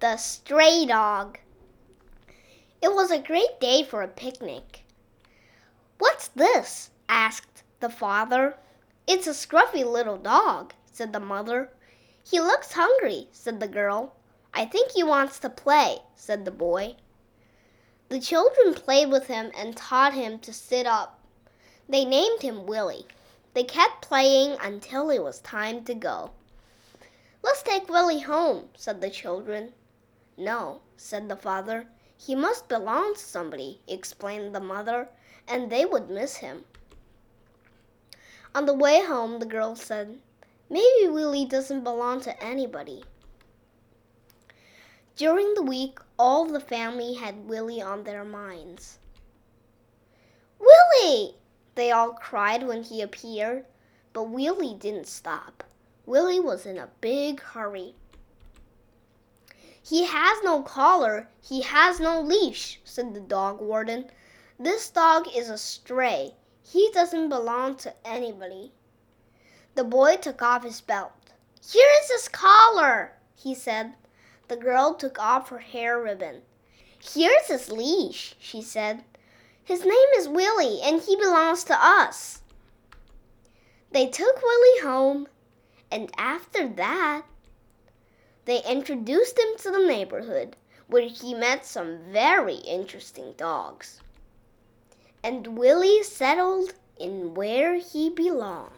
The Stray Dog. It was a great day for a picnic. What's this? asked the father. It's a scruffy little dog, said the mother. He looks hungry, said the girl. I think he wants to play, said the boy. The children played with him and taught him to sit up. They named him Willy. They kept playing until it was time to go. Let's take Willy home, said the children. No, said the father. He must belong to somebody, explained the mother, and they would miss him. On the way home, the girl said, Maybe Willy doesn't belong to anybody. During the week, all the family had Willy on their minds. Willy! They all cried when he appeared, but Willy didn't stop. Willy was in a big hurry. He has no collar, he has no leash, said the dog warden. This dog is a stray. He doesn't belong to anybody. The boy took off his belt. Here is his collar, he said. The girl took off her hair ribbon. Here's his leash, she said. His name is Willy, and he belongs to us. They took Willy home, and after that, they introduced him to the neighborhood, where he met some very interesting dogs. And Willy settled in where he belonged.